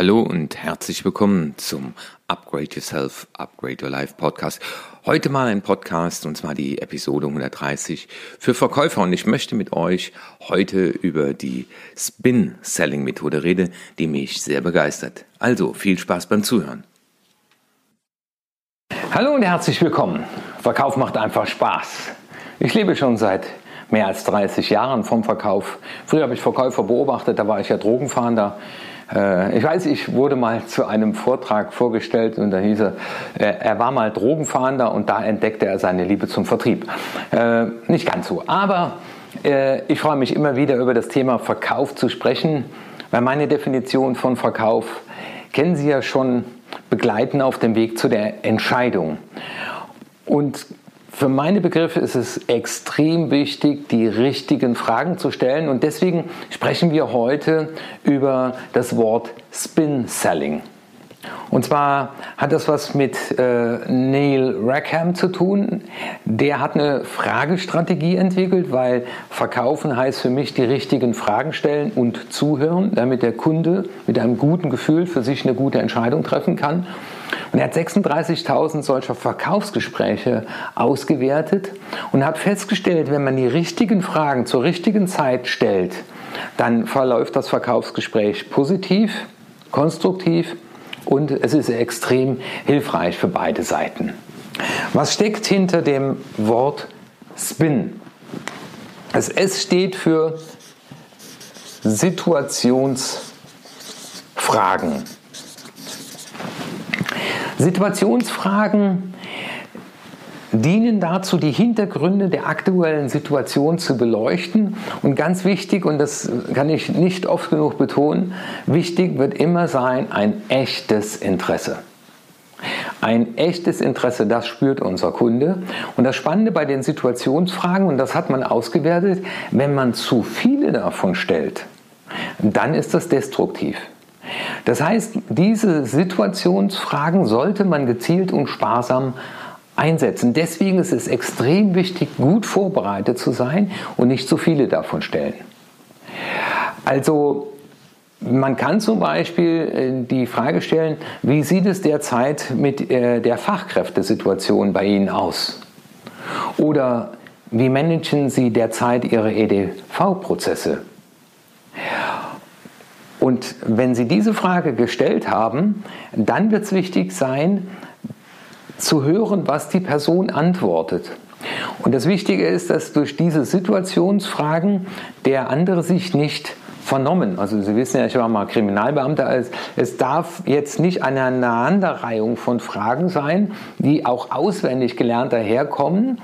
Hallo und herzlich willkommen zum Upgrade Yourself, Upgrade Your Life Podcast. Heute mal ein Podcast und zwar die Episode 130 für Verkäufer und ich möchte mit euch heute über die Spin Selling Methode reden, die mich sehr begeistert. Also viel Spaß beim Zuhören. Hallo und herzlich willkommen. Verkauf macht einfach Spaß. Ich lebe schon seit mehr als 30 Jahren vom Verkauf. Früher habe ich Verkäufer beobachtet, da war ich ja Drogenfahnder. Äh, ich weiß, ich wurde mal zu einem Vortrag vorgestellt und da hieß er, äh, er war mal Drogenfahnder und da entdeckte er seine Liebe zum Vertrieb. Äh, nicht ganz so, aber ich freue mich immer wieder über das Thema Verkauf zu sprechen, weil meine Definition von Verkauf kennen Sie ja schon, begleiten auf dem Weg zu der Entscheidung. Und für meine Begriffe ist es extrem wichtig, die richtigen Fragen zu stellen und deswegen sprechen wir heute über das Wort Spin Selling. Und zwar hat das was mit äh, Neil Rackham zu tun. Der hat eine Fragestrategie entwickelt, weil verkaufen heißt für mich die richtigen Fragen stellen und zuhören, damit der Kunde mit einem guten Gefühl für sich eine gute Entscheidung treffen kann. Und er hat 36.000 solcher Verkaufsgespräche ausgewertet und hat festgestellt, wenn man die richtigen Fragen zur richtigen Zeit stellt, dann verläuft das Verkaufsgespräch positiv, konstruktiv und es ist extrem hilfreich für beide Seiten. Was steckt hinter dem Wort Spin? Das S steht für Situationsfragen. Situationsfragen dienen dazu, die Hintergründe der aktuellen Situation zu beleuchten. Und ganz wichtig, und das kann ich nicht oft genug betonen, wichtig wird immer sein ein echtes Interesse. Ein echtes Interesse, das spürt unser Kunde. Und das Spannende bei den Situationsfragen, und das hat man ausgewertet, wenn man zu viele davon stellt, dann ist das destruktiv. Das heißt, diese Situationsfragen sollte man gezielt und sparsam einsetzen. Deswegen ist es extrem wichtig, gut vorbereitet zu sein und nicht zu viele davon stellen. Also man kann zum Beispiel äh, die Frage stellen, wie sieht es derzeit mit äh, der Fachkräftesituation bei Ihnen aus? Oder wie managen Sie derzeit Ihre EDV-Prozesse? Und wenn Sie diese Frage gestellt haben, dann wird es wichtig sein, zu hören, was die Person antwortet. Und das Wichtige ist, dass durch diese Situationsfragen der andere sich nicht vernommen. Also Sie wissen ja, ich war mal Kriminalbeamter. Es darf jetzt nicht eine Aneinanderreihung von Fragen sein, die auch auswendig gelernt daherkommen.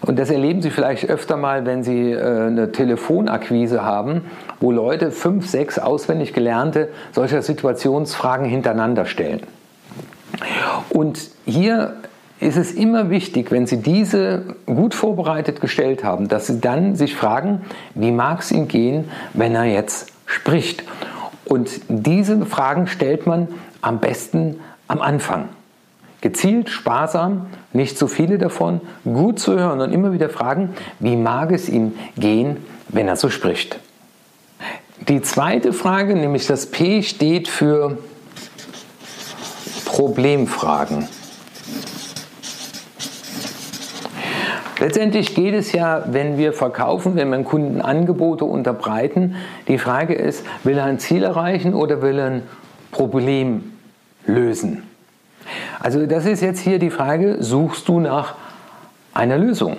Und das erleben Sie vielleicht öfter mal, wenn Sie äh, eine Telefonakquise haben, wo Leute fünf, sechs auswendig gelernte solcher Situationsfragen hintereinander stellen. Und hier ist es immer wichtig, wenn Sie diese gut vorbereitet gestellt haben, dass Sie dann sich fragen, wie mag es ihm gehen, wenn er jetzt spricht. Und diese Fragen stellt man am besten am Anfang. Gezielt, sparsam, nicht zu viele davon, gut zu hören und immer wieder fragen, wie mag es ihm gehen, wenn er so spricht. Die zweite Frage, nämlich das P, steht für Problemfragen. Letztendlich geht es ja, wenn wir verkaufen, wenn wir Kunden Angebote unterbreiten, die Frage ist, will er ein Ziel erreichen oder will er ein Problem lösen? Also das ist jetzt hier die Frage, suchst du nach einer Lösung?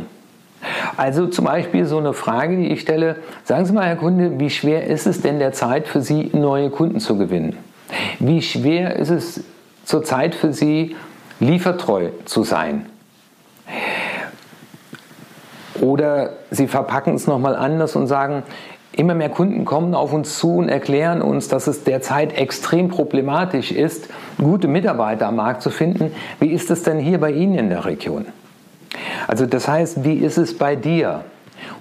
Also zum Beispiel so eine Frage, die ich stelle, sagen Sie mal, Herr Kunde, wie schwer ist es denn derzeit für Sie, neue Kunden zu gewinnen? Wie schwer ist es zurzeit für Sie, liefertreu zu sein? Oder Sie verpacken es nochmal anders und sagen, immer mehr Kunden kommen auf uns zu und erklären uns, dass es derzeit extrem problematisch ist, gute Mitarbeiter am Markt zu finden. Wie ist es denn hier bei Ihnen in der Region? Also das heißt, wie ist es bei dir?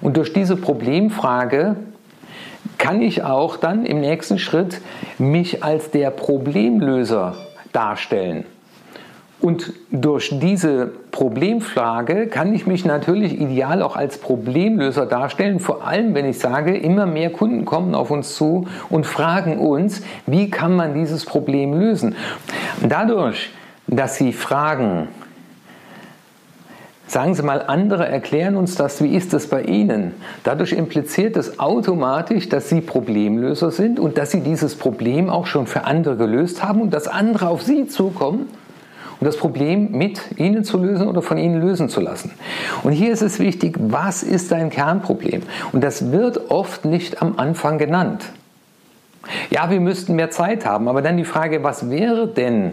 Und durch diese Problemfrage kann ich auch dann im nächsten Schritt mich als der Problemlöser darstellen. Und durch diese Problemfrage kann ich mich natürlich ideal auch als Problemlöser darstellen, vor allem wenn ich sage, immer mehr Kunden kommen auf uns zu und fragen uns, wie kann man dieses Problem lösen. Dadurch, dass sie fragen, Sagen Sie mal, andere erklären uns das, wie ist das bei Ihnen? Dadurch impliziert es automatisch, dass Sie Problemlöser sind und dass Sie dieses Problem auch schon für andere gelöst haben und dass andere auf Sie zukommen um das Problem mit Ihnen zu lösen oder von Ihnen lösen zu lassen. Und hier ist es wichtig, was ist dein Kernproblem? Und das wird oft nicht am Anfang genannt. Ja, wir müssten mehr Zeit haben, aber dann die Frage, was wäre denn,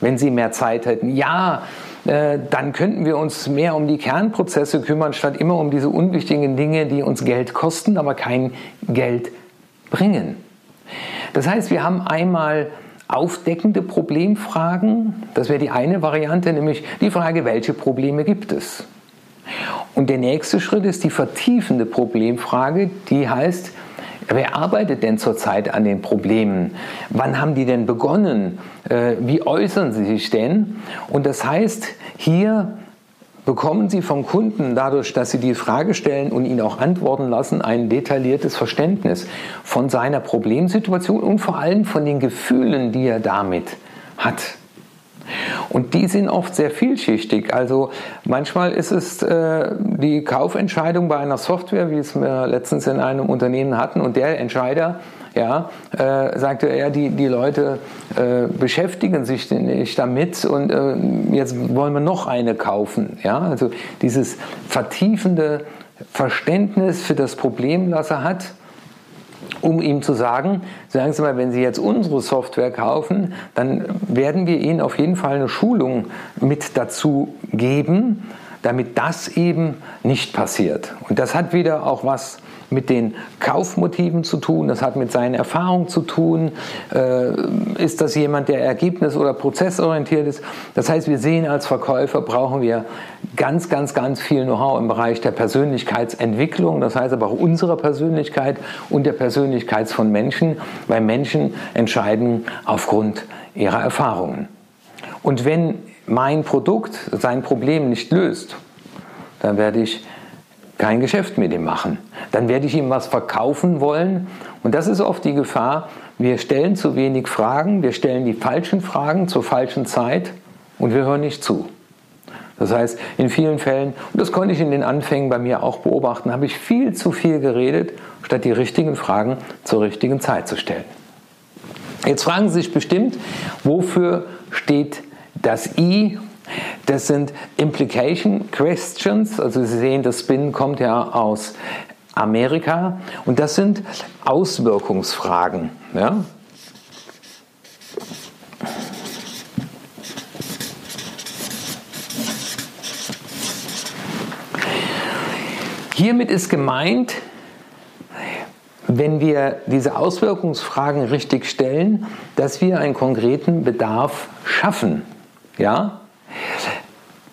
wenn Sie mehr Zeit hätten? Ja, dann könnten wir uns mehr um die Kernprozesse kümmern, statt immer um diese unwichtigen Dinge, die uns Geld kosten, aber kein Geld bringen. Das heißt, wir haben einmal aufdeckende Problemfragen. Das wäre die eine Variante, nämlich die Frage, welche Probleme gibt es? Und der nächste Schritt ist die vertiefende Problemfrage, die heißt, wer arbeitet denn zurzeit an den Problemen? Wann haben die denn begonnen? Äh, wie äußern sie sich denn? Und das heißt, hier bekommen Sie vom Kunden dadurch, dass Sie die Frage stellen und ihn auch antworten lassen, ein detailliertes Verständnis von seiner Problemsituation und vor allem von den Gefühlen, die er damit hat. Und die sind oft sehr vielschichtig. Also manchmal ist es äh, die Kaufentscheidung bei einer Software, wie es wir letztens in einem Unternehmen hatten, und der Entscheider ja, äh, sagte er, die, die Leute äh, beschäftigen sich nicht damit und äh, jetzt wollen wir noch eine kaufen. Ja? Also dieses vertiefende Verständnis für das Problem, das er hat, um ihm zu sagen, sagen Sie mal, wenn Sie jetzt unsere Software kaufen, dann werden wir Ihnen auf jeden Fall eine Schulung mit dazu geben, damit das eben nicht passiert. Und das hat wieder auch was mit den Kaufmotiven zu tun, das hat mit seinen Erfahrungen zu tun. Äh, ist das jemand, der ergebnis- oder prozessorientiert ist? Das heißt, wir sehen als Verkäufer, brauchen wir ganz, ganz, ganz viel Know-how im Bereich der Persönlichkeitsentwicklung, das heißt aber auch unserer Persönlichkeit und der Persönlichkeit von Menschen, weil Menschen entscheiden aufgrund ihrer Erfahrungen. Und wenn mein Produkt sein Problem nicht löst, dann werde ich kein Geschäft mit ihm machen. Dann werde ich ihm was verkaufen wollen. Und das ist oft die Gefahr. Wir stellen zu wenig Fragen, wir stellen die falschen Fragen zur falschen Zeit und wir hören nicht zu. Das heißt, in vielen Fällen, und das konnte ich in den Anfängen bei mir auch beobachten, habe ich viel zu viel geredet, statt die richtigen Fragen zur richtigen Zeit zu stellen. Jetzt fragen Sie sich bestimmt, wofür steht das I das sind Implication Questions, also Sie sehen, das Spin kommt ja aus Amerika und das sind Auswirkungsfragen. Ja? Hiermit ist gemeint, wenn wir diese Auswirkungsfragen richtig stellen, dass wir einen konkreten Bedarf schaffen. Ja?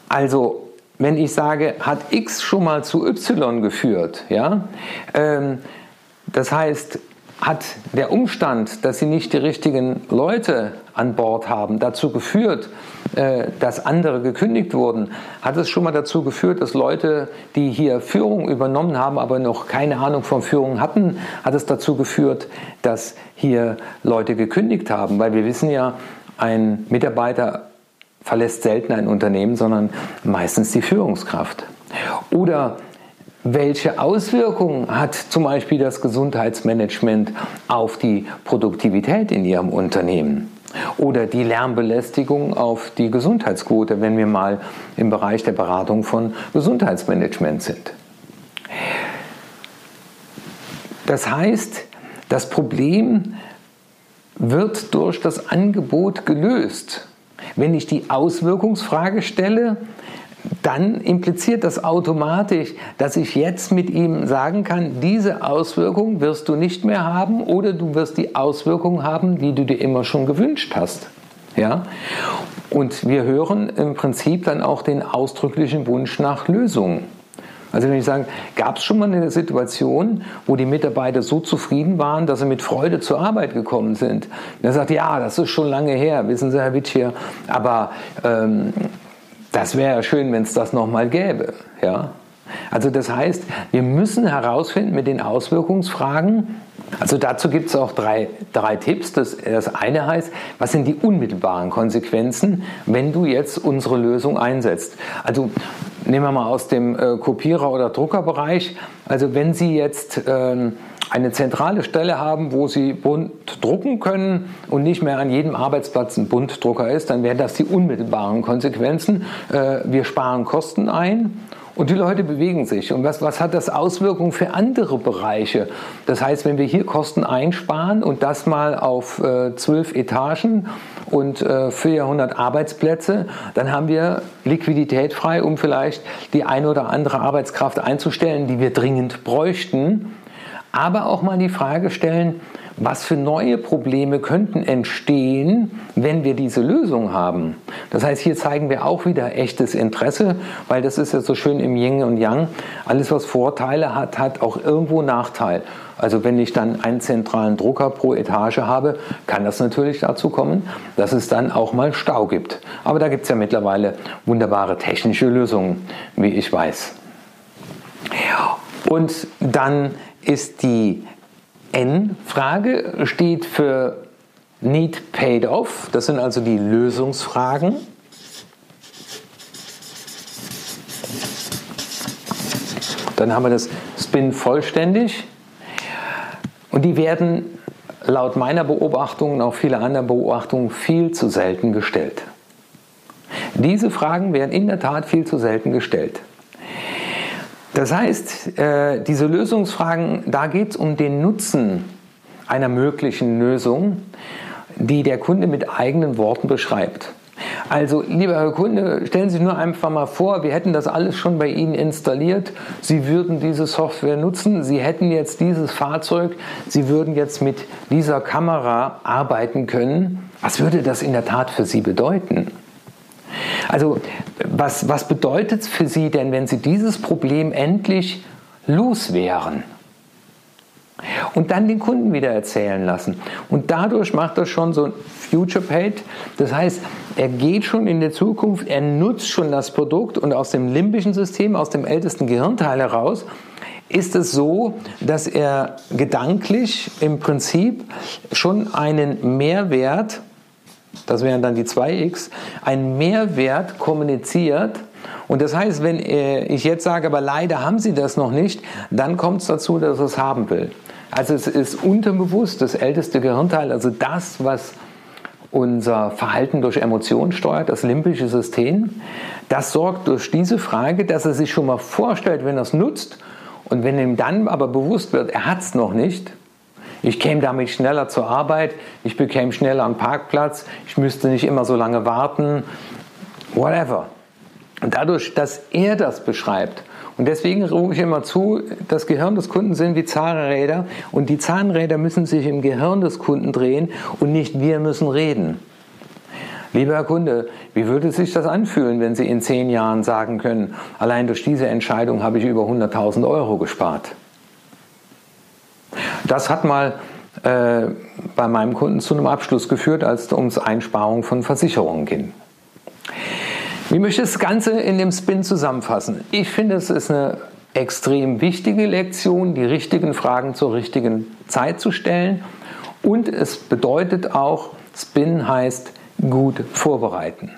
Also, wenn ich sage, hat X schon mal zu Y geführt, ja, ähm, das heißt, hat der Umstand, dass sie nicht die richtigen Leute an Bord haben, dazu geführt, dass andere gekündigt wurden? Hat es schon mal dazu geführt, dass Leute, die hier Führung übernommen haben, aber noch keine Ahnung von Führung hatten, hat es dazu geführt, dass hier Leute gekündigt haben? Weil wir wissen ja, ein Mitarbeiter verlässt selten ein Unternehmen, sondern meistens die Führungskraft. Oder welche Auswirkungen hat zum Beispiel das Gesundheitsmanagement auf die Produktivität in Ihrem Unternehmen? Oder die Lärmbelästigung auf die Gesundheitsquote, wenn wir mal im Bereich der Beratung von Gesundheitsmanagement sind. Das heißt, das Problem wird durch das Angebot gelöst. Wenn ich die Auswirkungsfrage stelle, dann impliziert das automatisch, dass ich jetzt mit ihm sagen kann, diese Auswirkung wirst du nicht mehr haben oder du wirst die Auswirkung haben, die du dir immer schon gewünscht hast. Ja? Und wir hören im Prinzip dann auch den ausdrücklichen Wunsch nach Lösungen. Also wenn ich sage, gab es schon mal eine Situation, wo die Mitarbeiter so zufrieden waren, dass sie mit Freude zur Arbeit gekommen sind? Und er sagt, ja, das ist schon lange her, wissen Sie, Herr Witsch hier, aber ähm, das wäre ja schön, wenn es das nochmal gäbe. Ja? Also das heißt, wir müssen herausfinden mit den Auswirkungsfragen, also dazu gibt es auch drei, drei Tipps. Das, das eine heißt, was sind die unmittelbaren Konsequenzen, wenn du jetzt unsere Lösung einsetzt? Also nehmen wir mal aus dem äh, Kopierer- oder Druckerbereich. Also wenn Sie jetzt ähm, eine zentrale Stelle haben, wo Sie bunt drucken können und nicht mehr an jedem Arbeitsplatz ein Buntdrucker ist, dann wären das die unmittelbaren Konsequenzen. Äh, wir sparen Kosten ein und die Leute bewegen sich. Und was, was hat das Auswirkungen für andere Bereiche? Das heißt, wenn wir hier Kosten einsparen und das mal auf äh, zwölf Etagen und äh, 400 Arbeitsplätze, dann haben wir Liquidität frei, um vielleicht die eine oder andere Arbeitskraft einzustellen, die wir dringend bräuchten. Aber auch mal die Frage stellen, was für neue Probleme könnten entstehen, wenn wir diese Lösung haben. Das heißt, hier zeigen wir auch wieder echtes Interesse, weil das ist ja so schön im Yin und Yang. Alles, was Vorteile hat, hat auch irgendwo Nachteil. Also wenn ich dann einen zentralen Drucker pro Etage habe, kann das natürlich dazu kommen, dass es dann auch mal Stau gibt. Aber da gibt es ja mittlerweile wunderbare technische Lösungen, wie ich weiß. Und dann ist die N-Frage steht für Need Paid Off. Das sind also die Lösungsfragen. Dann haben wir das Spin vollständig. Und die werden laut meiner Beobachtung und auch vieler anderen Beobachtungen viel zu selten gestellt. Diese Fragen werden in der Tat viel zu selten gestellt. Das heißt, äh, diese Lösungsfragen, da geht es um den Nutzen einer möglichen Lösung, die der Kunde mit eigenen Worten beschreibt. Also, lieber Herr Kunde, stellen Sie sich nur einfach mal vor, wir hätten das alles schon bei Ihnen installiert. Sie würden diese Software nutzen. Sie hätten jetzt dieses Fahrzeug. Sie würden jetzt mit dieser Kamera arbeiten können. Was würde das in der Tat für Sie bedeuten? Also was, was bedeutet es für Sie denn, wenn Sie dieses Problem endlich loswären? Und dann den Kunden wieder erzählen lassen. Und dadurch macht er schon so ein Future Paid. Das heißt, er geht schon in die Zukunft, er nutzt schon das Produkt und aus dem limbischen System, aus dem ältesten Gehirnteil heraus, ist es so, dass er gedanklich im Prinzip schon einen Mehrwert das wären dann die 2x, einen Mehrwert kommuniziert. Und das heißt, wenn äh, ich jetzt sage, aber leider haben Sie das noch nicht, dann kommt es dazu, dass es haben will. Also es ist unterbewusst das älteste Gehirnteil, also das, was unser Verhalten durch Emotionen steuert, das limbische System. Das sorgt durch diese Frage, dass er sich schon mal vorstellt, wenn er es nutzt und wenn ihm dann aber bewusst wird, er hat es noch nicht, ich käme damit schneller zur Arbeit, ich bekäme schneller einen Parkplatz, ich müsste nicht immer so lange warten, whatever. Und dadurch, dass er das beschreibt, und deswegen rufe ich immer zu, das Gehirn des Kunden sind wie Zahnräder und die Zahnräder müssen sich im Gehirn des Kunden drehen und nicht wir müssen reden. Lieber Herr Kunde, wie würde sich das anfühlen, wenn Sie in zehn Jahren sagen können, allein durch diese Entscheidung habe ich über 100.000 Euro gespart? Das hat mal äh, bei meinem Kunden zu einem Abschluss geführt, als es ums Einsparung von Versicherungen ging. Wie möchte ich das Ganze in dem Spin zusammenfassen? Ich finde, es ist eine extrem wichtige Lektion, die richtigen Fragen zur richtigen Zeit zu stellen. Und es bedeutet auch, Spin heißt gut vorbereiten.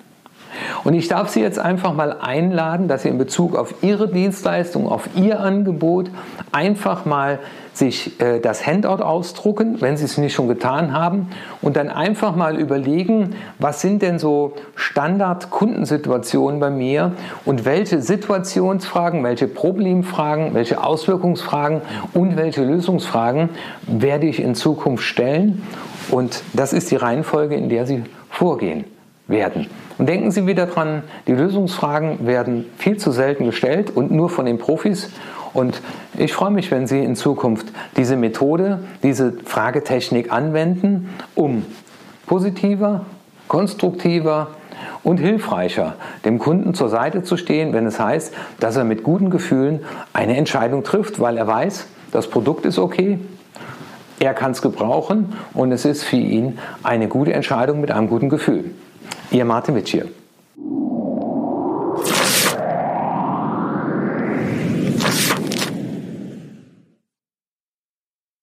Und ich darf Sie jetzt einfach mal einladen, dass Sie in Bezug auf Ihre Dienstleistung, auf Ihr Angebot einfach mal sich äh, das Handout ausdrucken, wenn Sie es nicht schon getan haben, und dann einfach mal überlegen, was sind denn so Standard-Kundensituationen bei mir und welche Situationsfragen, welche Problemfragen, welche Auswirkungsfragen und welche Lösungsfragen werde ich in Zukunft stellen. Und das ist die Reihenfolge, in der Sie vorgehen werden. Und denken Sie wieder dran, die Lösungsfragen werden viel zu selten gestellt und nur von den Profis. Und ich freue mich, wenn Sie in Zukunft diese Methode, diese Fragetechnik anwenden, um positiver, konstruktiver, und hilfreicher, dem Kunden zur Seite zu stehen, wenn es heißt, dass er mit guten Gefühlen eine Entscheidung trifft, weil er weiß, das Produkt ist okay, er kann es gebrauchen und es ist für ihn eine gute Entscheidung mit einem guten Gefühl. Ihr Martin Witsch hier.